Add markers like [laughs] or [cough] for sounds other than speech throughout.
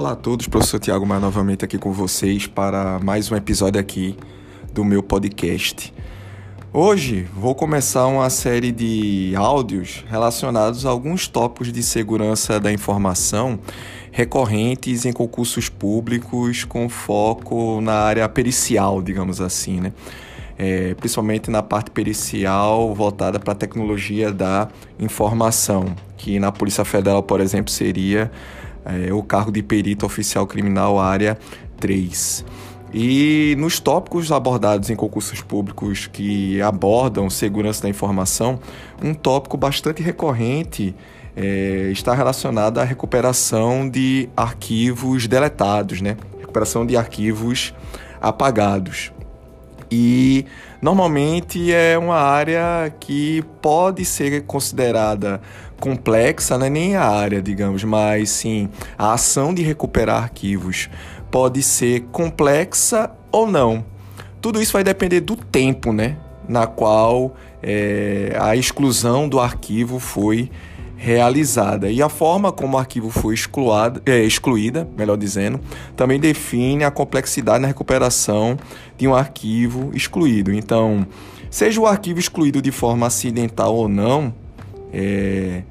Olá a todos, professor Tiago Mar novamente aqui com vocês para mais um episódio aqui do meu podcast. Hoje vou começar uma série de áudios relacionados a alguns tópicos de segurança da informação recorrentes em concursos públicos com foco na área pericial, digamos assim, né? É, principalmente na parte pericial voltada para a tecnologia da informação, que na Polícia Federal, por exemplo, seria é, o cargo de perito oficial criminal área 3. E nos tópicos abordados em concursos públicos que abordam segurança da informação, um tópico bastante recorrente é, está relacionado à recuperação de arquivos deletados, né? recuperação de arquivos apagados. E normalmente é uma área que pode ser considerada complexa, não é nem a área, digamos, mas sim a ação de recuperar arquivos pode ser complexa ou não. Tudo isso vai depender do tempo, né, na qual é, a exclusão do arquivo foi realizada. E a forma como o arquivo foi excluída, é, excluída, melhor dizendo, também define a complexidade na recuperação de um arquivo excluído. Então, seja o arquivo excluído de forma acidental ou não, é,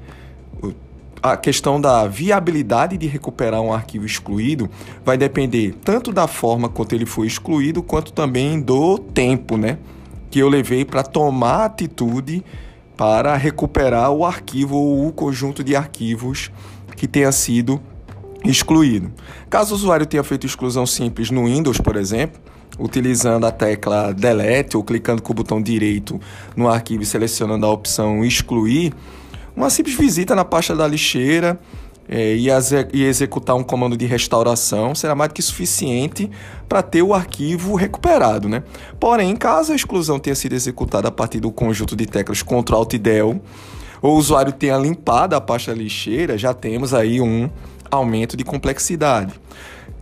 a questão da viabilidade de recuperar um arquivo excluído vai depender tanto da forma quanto ele foi excluído, quanto também do tempo, né? Que eu levei para tomar atitude para recuperar o arquivo ou o conjunto de arquivos que tenha sido excluído. Caso o usuário tenha feito exclusão simples no Windows, por exemplo, utilizando a tecla Delete ou clicando com o botão direito no arquivo e selecionando a opção Excluir, uma simples visita na pasta da lixeira é, e, e, executar um comando de restauração será mais do que suficiente para ter o arquivo recuperado. Né? Porém, caso a exclusão tenha sido executada a partir do conjunto de teclas Ctrl Alt Del, ou o usuário tenha limpado a pasta lixeira, já temos aí um aumento de complexidade.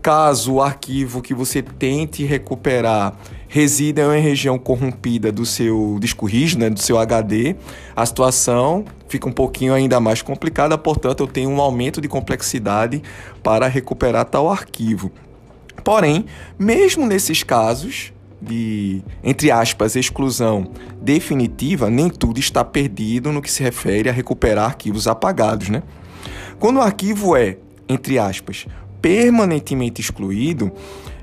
Caso o arquivo que você tente recuperar resida em região corrompida do seu disco rígido, né, do seu HD, a situação fica um pouquinho ainda mais complicada, portanto, eu tenho um aumento de complexidade para recuperar tal arquivo. Porém, mesmo nesses casos de, entre aspas, exclusão definitiva, nem tudo está perdido no que se refere a recuperar arquivos apagados, né? Quando o arquivo é, entre aspas, permanentemente excluído,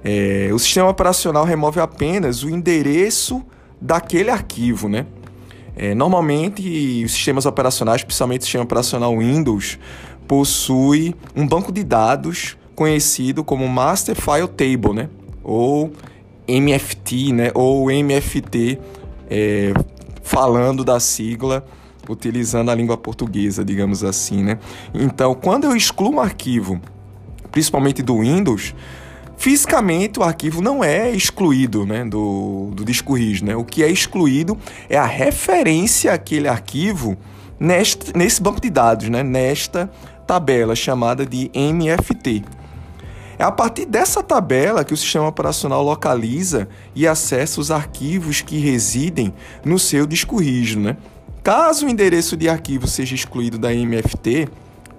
é, o sistema operacional remove apenas o endereço daquele arquivo, né? É, normalmente, os sistemas operacionais, principalmente o sistema operacional Windows, possui um banco de dados conhecido como Master File Table, né? Ou MFT, né? Ou MFT, é, falando da sigla, utilizando a língua portuguesa, digamos assim, né? Então, quando eu excluo um arquivo, principalmente do Windows, Fisicamente, o arquivo não é excluído né, do, do disco rígido. Né? O que é excluído é a referência àquele arquivo neste, nesse banco de dados, né, nesta tabela chamada de MFT. É a partir dessa tabela que o sistema operacional localiza e acessa os arquivos que residem no seu disco rígido. Né? Caso o endereço de arquivo seja excluído da MFT,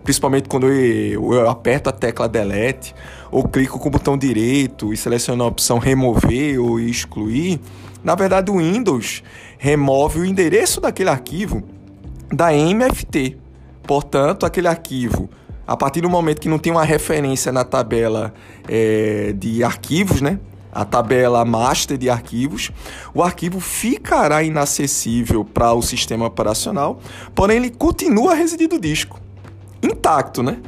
principalmente quando eu, eu, aperto a tecla delete ou clico com o botão direito e seleciono a opção remover ou excluir, na verdade o Windows remove o endereço daquele arquivo da MFT. Portanto, aquele arquivo, a partir do momento que não tem uma referência na tabela é, de arquivos, né? a tabela master de arquivos, o arquivo ficará inacessível para o sistema operacional, porém ele continua a residir do disco intacto, né?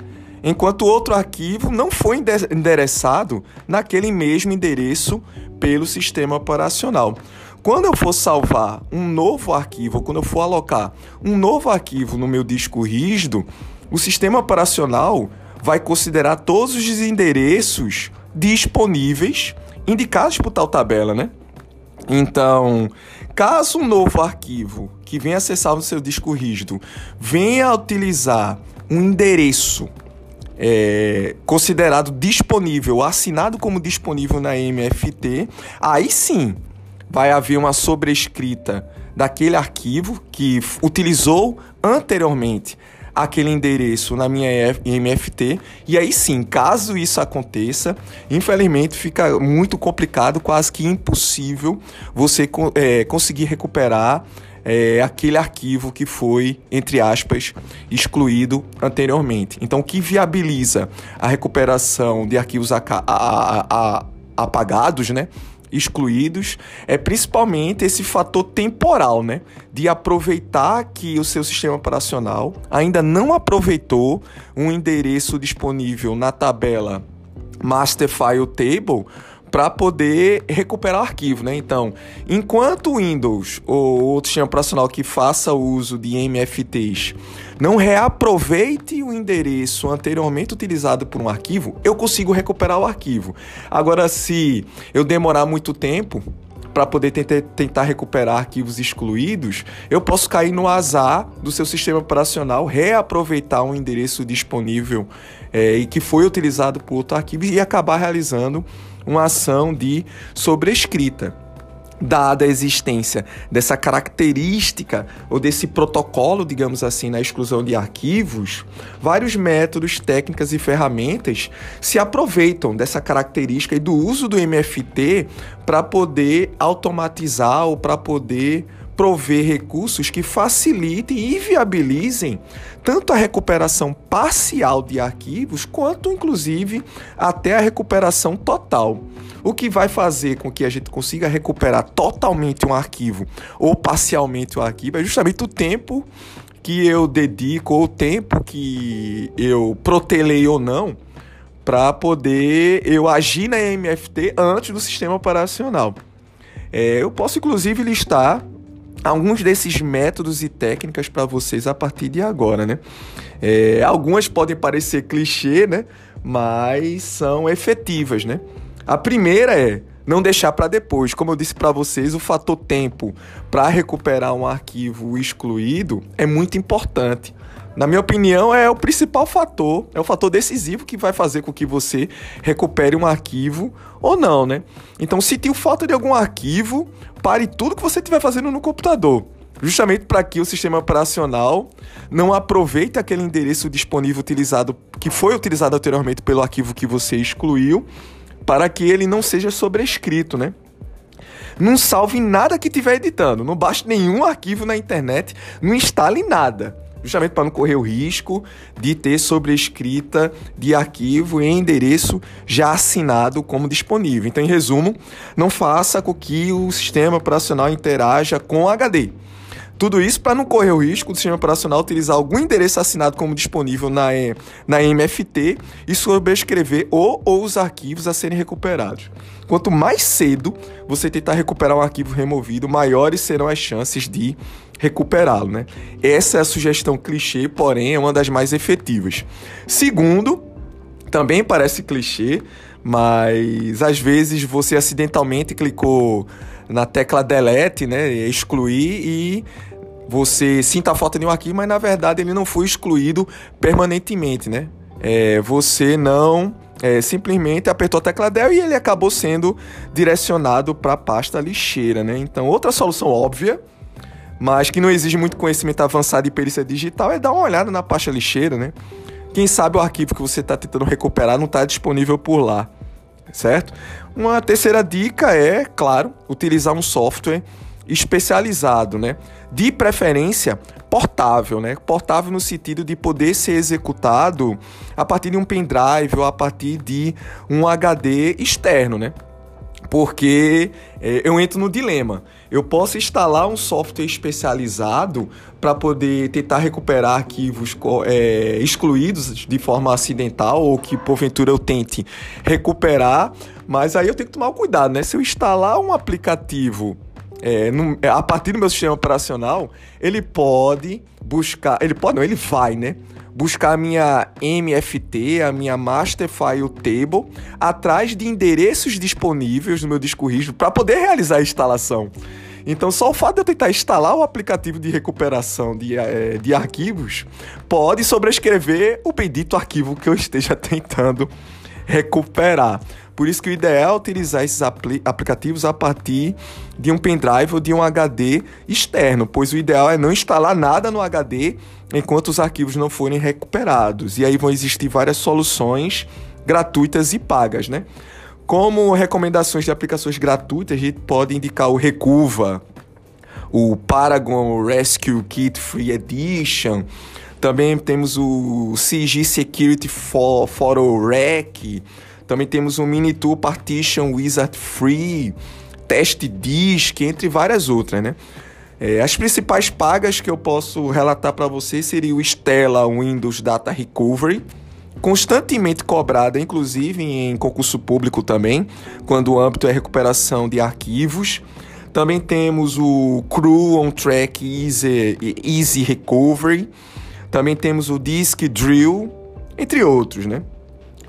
Enquanto o outro arquivo não foi endereçado naquele mesmo endereço pelo sistema operacional. Quando eu for salvar um novo arquivo, quando eu for alocar um novo arquivo no meu disco rígido, o sistema operacional vai considerar todos os endereços disponíveis indicados por tal tabela, né? Então, caso um novo arquivo que venha acessar no seu disco rígido venha utilizar um endereço é, considerado disponível, assinado como disponível na MFT, aí sim vai haver uma sobrescrita daquele arquivo que utilizou anteriormente aquele endereço na minha MFT. E aí sim, caso isso aconteça, infelizmente fica muito complicado, quase que impossível você é, conseguir recuperar é, aquele arquivo que foi, entre aspas, excluído anteriormente. Então, o que viabiliza a recuperação de arquivos a, a, a, apagados, né? excluídos é principalmente esse fator temporal, né? De aproveitar que o seu sistema operacional ainda não aproveitou um endereço disponível na tabela Master File Table para poder recuperar o arquivo, né? Então, enquanto o Windows ou outro sistema operacional que faça uso de MFTs não reaproveite o endereço anteriormente utilizado por um arquivo, eu consigo recuperar o arquivo. Agora, se eu demorar muito tempo para poder tentar, recuperar arquivos excluídos, eu posso cair no azar do seu sistema operacional, reaproveitar um endereço disponível é, e que foi utilizado por outro arquivo e acabar realizando uma ação de sobrescrita. Dada a existência dessa característica ou desse protocolo, digamos assim, na exclusão de arquivos, vários métodos, técnicas e ferramentas se aproveitam dessa característica e do uso do MFT para poder automatizar ou para poder prover recursos que facilitem e viabilizem tanto a recuperação parcial de arquivos, quanto inclusive até a recuperação total. O que vai fazer com que a gente consiga recuperar totalmente um arquivo ou parcialmente um arquivo é justamente o tempo que eu dedico, ou o tempo que eu protelei ou não, para poder eu agir na MFT antes do sistema operacional. É, eu posso inclusive listar alguns desses métodos e técnicas para vocês a partir de agora, né? É, algumas podem parecer clichê, né? Mas são efetivas, né? A primeira é não deixar para depois. Como eu disse para vocês, o fator tempo para recuperar um arquivo excluído é muito importante. Na minha opinião, é o principal fator, é o fator decisivo que vai fazer com que você recupere um arquivo ou não, né? Então, se tem falta de algum arquivo, pare tudo que você estiver fazendo no computador. Justamente para que o sistema operacional não aproveite aquele endereço disponível utilizado, que foi utilizado anteriormente pelo arquivo que você excluiu, para que ele não seja sobrescrito, né? Não salve nada que estiver editando, não baixe nenhum arquivo na internet, não instale nada justamente para não correr o risco de ter sobrescrita de arquivo em endereço já assinado como disponível. Então, em resumo, não faça com que o sistema operacional interaja com o HD. Tudo isso para não correr o risco do sistema operacional utilizar algum endereço assinado como disponível na, na MFT e sobrescrever ou, ou os arquivos a serem recuperados. Quanto mais cedo você tentar recuperar um arquivo removido, maiores serão as chances de recuperá-lo, né? Essa é a sugestão clichê, porém é uma das mais efetivas. Segundo, também parece clichê, mas às vezes você acidentalmente clicou na tecla delete, né, excluir e você sinta a falta de um arquivo, mas na verdade ele não foi excluído permanentemente, né? É, você não é, simplesmente apertou a tecla del e ele acabou sendo direcionado para a pasta lixeira, né? Então, outra solução óbvia mas que não exige muito conhecimento avançado e perícia digital, é dar uma olhada na pasta lixeira, né? Quem sabe o arquivo que você está tentando recuperar não está disponível por lá, certo? Uma terceira dica é, claro, utilizar um software especializado, né? De preferência portável, né? Portável no sentido de poder ser executado a partir de um pendrive ou a partir de um HD externo, né? Porque é, eu entro no dilema. Eu posso instalar um software especializado para poder tentar recuperar arquivos é, excluídos de forma acidental ou que porventura eu tente recuperar, mas aí eu tenho que tomar cuidado, né? Se eu instalar um aplicativo é, no, a partir do meu sistema operacional, ele pode buscar, ele pode não, ele vai, né? buscar a minha MFT, a minha Master File Table, atrás de endereços disponíveis no meu disco rígido para poder realizar a instalação. Então, só o fato de eu tentar instalar o aplicativo de recuperação de, é, de arquivos pode sobrescrever o bendito arquivo que eu esteja [laughs] tentando recuperar. Por isso que o ideal é utilizar esses apli aplicativos a partir de um pendrive ou de um HD externo, pois o ideal é não instalar nada no HD enquanto os arquivos não forem recuperados. E aí vão existir várias soluções gratuitas e pagas, né? Como recomendações de aplicações gratuitas, a gente pode indicar o Recuva, o Paragon Rescue Kit Free Edition, também temos o CG Security Photo Rec, também temos o Minitool Partition Wizard Free, Test Disk, entre várias outras, né? É, as principais pagas que eu posso relatar para vocês seria o Stella Windows Data Recovery, constantemente cobrada, inclusive em concurso público também, quando o âmbito é recuperação de arquivos. Também temos o Crew on Track Easy, Easy Recovery. Também temos o Disk Drill, entre outros, né?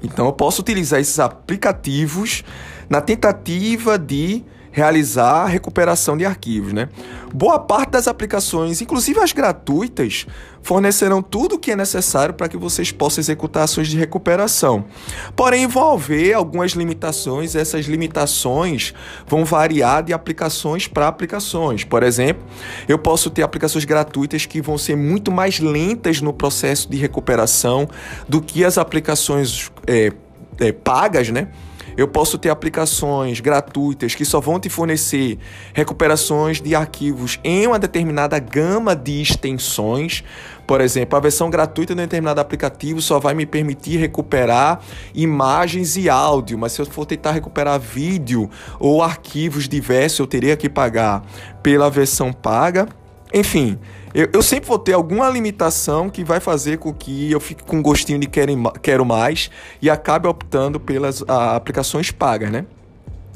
Então eu posso utilizar esses aplicativos na tentativa de realizar a recuperação de arquivos, né? Boa parte das aplicações, inclusive as gratuitas, fornecerão tudo o que é necessário para que vocês possam executar ações de recuperação. Porém, haver algumas limitações, essas limitações vão variar de aplicações para aplicações. Por exemplo, eu posso ter aplicações gratuitas que vão ser muito mais lentas no processo de recuperação do que as aplicações é, é, pagas, né? Eu posso ter aplicações gratuitas que só vão te fornecer recuperações de arquivos em uma determinada gama de extensões. Por exemplo, a versão gratuita de um determinado aplicativo só vai me permitir recuperar imagens e áudio, mas se eu for tentar recuperar vídeo ou arquivos diversos, eu teria que pagar pela versão paga. Enfim, eu, eu, sempre vou ter alguma limitação que vai fazer com que eu fique com gostinho de quero, quero mais e acabe optando pelas a, aplicações pagas, né?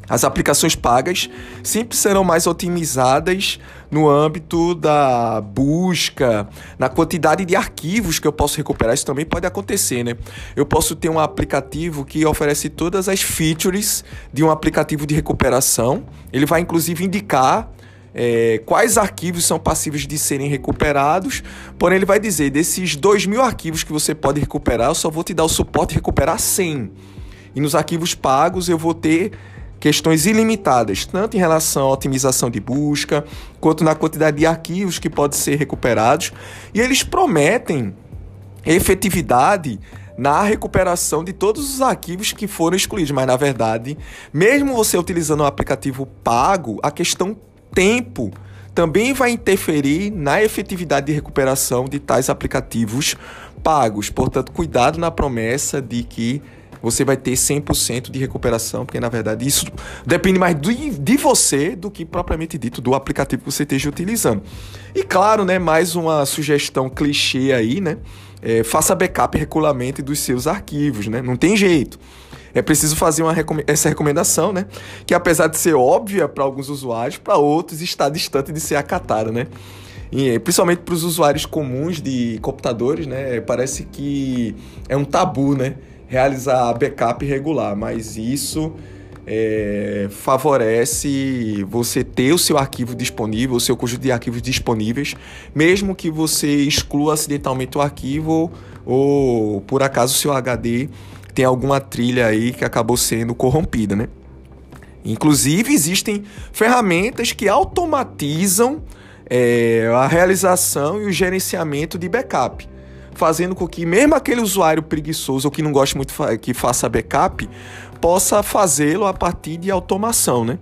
As aplicações pagas sempre serão mais otimizadas no âmbito da busca, na quantidade de arquivos que eu posso recuperar. Isso também pode acontecer, né? Eu posso ter um aplicativo que oferece todas as features de um aplicativo de recuperação. Ele vai inclusive indicar é, quais arquivos são passíveis de serem recuperados, porém ele vai dizer, desses 2 mil arquivos que você pode recuperar, eu só vou te dar o suporte de recuperar 100. E nos arquivos pagos eu vou ter questões ilimitadas, tanto em relação à otimização de busca, quanto na quantidade de arquivos que podem ser recuperados. E eles prometem efetividade na recuperação de todos os arquivos que foram excluídos, mas na verdade, mesmo você utilizando o aplicativo pago, a questão tempo também vai interferir na efetividade de recuperação de tais aplicativos pagos. Portanto, cuidado na promessa de que você vai ter 100% de recuperação, porque na verdade isso depende mais de, de você do que propriamente dito do aplicativo que você esteja utilizando. E claro, né, mais uma sugestão clichê aí, né? É, faça backup regularmente dos seus arquivos, né? Não tem jeito é preciso fazer uma essa recomendação, né? Que apesar de ser óbvia para alguns usuários, para outros está distante de ser acatada, né? E, principalmente para os usuários comuns de computadores, né? Parece que é um tabu, né? Realizar backup regular, mas isso é, favorece você ter o seu arquivo disponível, o seu conjunto de arquivos disponíveis, mesmo que você exclua acidentalmente o arquivo ou por acaso o seu HD tem alguma trilha aí que acabou sendo corrompida, né? Inclusive, existem ferramentas que automatizam é, a realização e o gerenciamento de backup, fazendo com que mesmo aquele usuário preguiçoso ou que não gosta muito que faça backup, possa fazê-lo a partir de automação, né?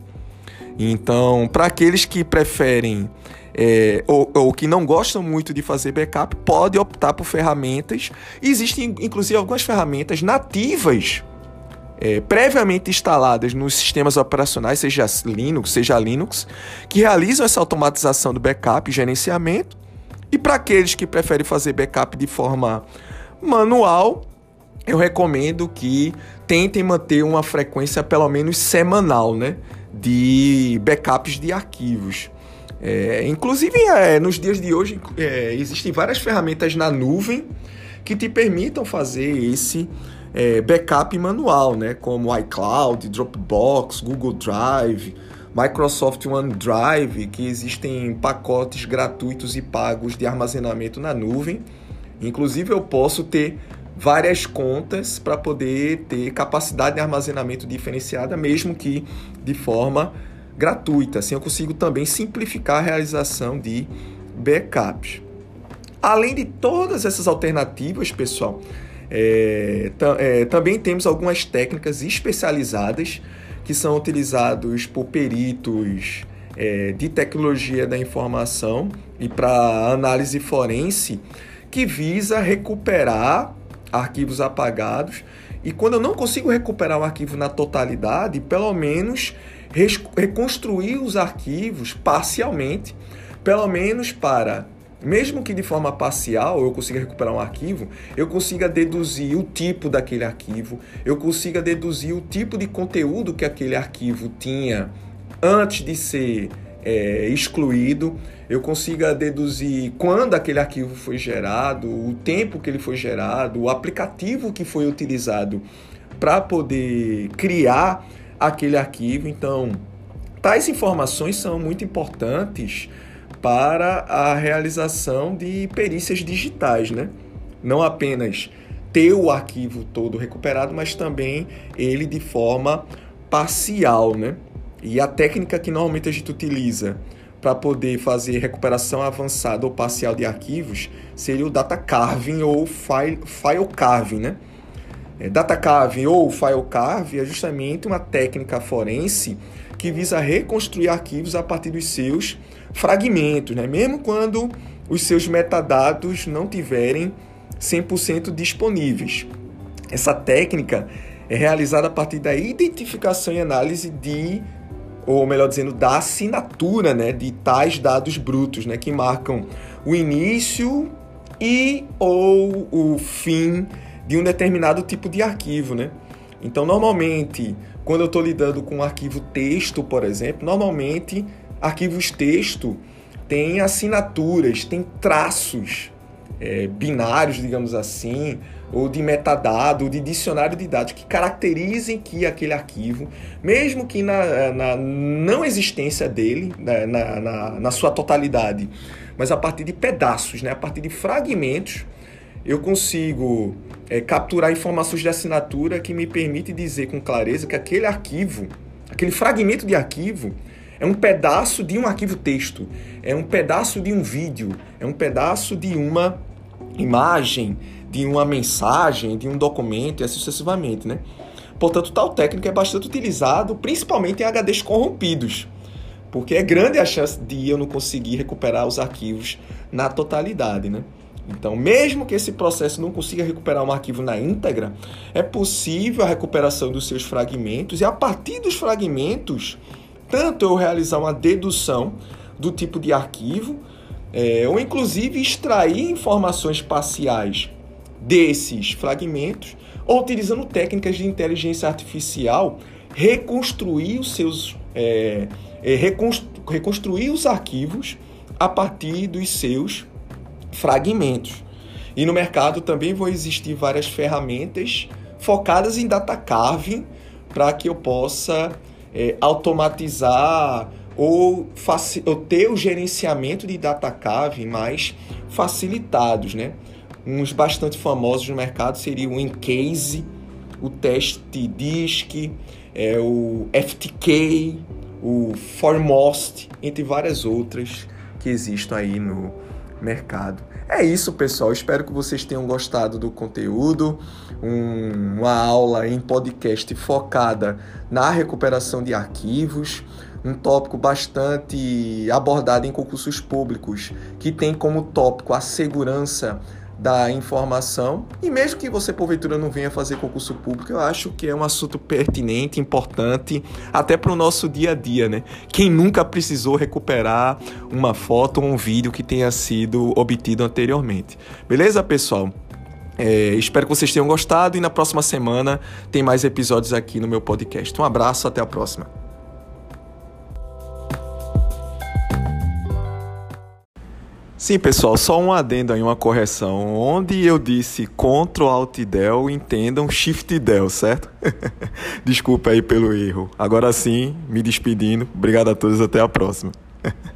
Então, para aqueles que preferem é, ou, ou, que não gostam muito de fazer backup, pode optar por ferramentas. Existem, inclusive, algumas ferramentas nativas, é, previamente instaladas nos sistemas operacionais, seja Linux, seja Linux, que realizam essa automatização do backup e gerenciamento. E para aqueles que preferem fazer backup de forma manual, eu recomendo que tentem manter uma frequência pelo menos semanal, né? De backups de arquivos. É, inclusive, é, nos dias de hoje, é, existem várias ferramentas na nuvem que te permitam fazer esse é, backup manual, né? como iCloud, Dropbox, Google Drive, Microsoft OneDrive, que existem pacotes gratuitos e pagos de armazenamento na nuvem. Inclusive, eu posso ter várias contas para poder ter capacidade de armazenamento diferenciada, mesmo que de forma gratuita. Assim eu consigo também simplificar a realização de backups. Além de todas essas alternativas, pessoal, é, é, também temos algumas técnicas especializadas que são utilizados por peritos é, de tecnologia da informação e para análise forense que visa recuperar arquivos apagados e quando eu não consigo recuperar o arquivo na totalidade, pelo menos reconstruir os arquivos parcialmente, pelo menos para mesmo que de forma parcial eu consiga recuperar um arquivo, eu consiga deduzir o tipo daquele arquivo, eu consiga deduzir o tipo de conteúdo que aquele arquivo tinha antes de ser é, excluído, eu consiga deduzir quando aquele arquivo foi gerado, o tempo que ele foi gerado, o aplicativo que foi utilizado para poder criar aquele arquivo. Então, tais informações são muito importantes para a realização de perícias digitais, né? Não apenas ter o arquivo todo recuperado, mas também ele de forma parcial, né? E a técnica que normalmente a gente utiliza para poder fazer recuperação avançada ou parcial de arquivos seria o data carving ou file, file carving, né? É, data carving ou file carving é justamente uma técnica forense que visa reconstruir arquivos a partir dos seus fragmentos, né? mesmo quando os seus metadados não tiverem 100% disponíveis. Essa técnica é realizada a partir da identificação e análise de, ou melhor dizendo, da assinatura né, de tais dados brutos, né, que marcam o início e ou o fim de um determinado tipo de arquivo. Né? Então, normalmente, quando eu estou lidando com um arquivo texto, por exemplo, normalmente Arquivos texto tem assinaturas, tem traços é, binários, digamos assim, ou de metadado, ou de dicionário de dados que caracterizem que aquele arquivo, mesmo que na, na não existência dele, né, na, na, na, sua totalidade, mas a partir de pedaços, né, a partir de fragmentos, eu consigo é, capturar informações de assinatura que me permite dizer com clareza que aquele arquivo, aquele fragmento de arquivo, é um pedaço de um arquivo texto, é um pedaço de um vídeo, é um pedaço de uma imagem, de uma mensagem, de um documento e assim sucessivamente, né? Portanto, tal técnica é bastante utilizado, principalmente em HDs corrompidos, porque é grande a chance de eu não conseguir recuperar os arquivos na totalidade, né? Então, mesmo que esse processo não consiga recuperar um arquivo na íntegra, é possível a recuperação dos seus fragmentos e a partir dos fragmentos tanto eu realizar uma dedução do tipo de arquivo, é, ou inclusive extrair informações parciais desses fragmentos, ou utilizando técnicas de inteligência artificial, reconstruir os seus é, é, reconstru reconstruir os arquivos a partir dos seus fragmentos. E no mercado também vão existir várias ferramentas focadas em data carving para que eu possa é, automatizar ou, ou, ter o gerenciamento de data cave mais facilitados, né? Uns bastante famosos no mercado seriam o Encase, o Test Disk, é, o FTK, o Foremost, entre várias outras que existem aí no mercado. É isso, pessoal. Espero que vocês tenham gostado do conteúdo. Um, uma aula em podcast focada na recuperação de arquivos. Um tópico bastante abordado em concursos públicos, que tem como tópico a segurança da informação. E mesmo que você, porventura, não venha fazer concurso público, eu acho que é um assunto pertinente, importante, até para o nosso dia a dia, né? Quem nunca precisou recuperar uma foto ou um vídeo que tenha sido obtido anteriormente. Beleza, pessoal? É, espero que vocês tenham gostado e na próxima semana tem mais episódios aqui no meu podcast. Um abraço, até a próxima. Sim, pessoal, só um adendo aí, uma correção. Onde eu disse Ctrl Alt Del, entendam Shift Del, certo? [laughs] Desculpa aí pelo erro. Agora sim, me despedindo. Obrigado a todos, até a próxima. [laughs]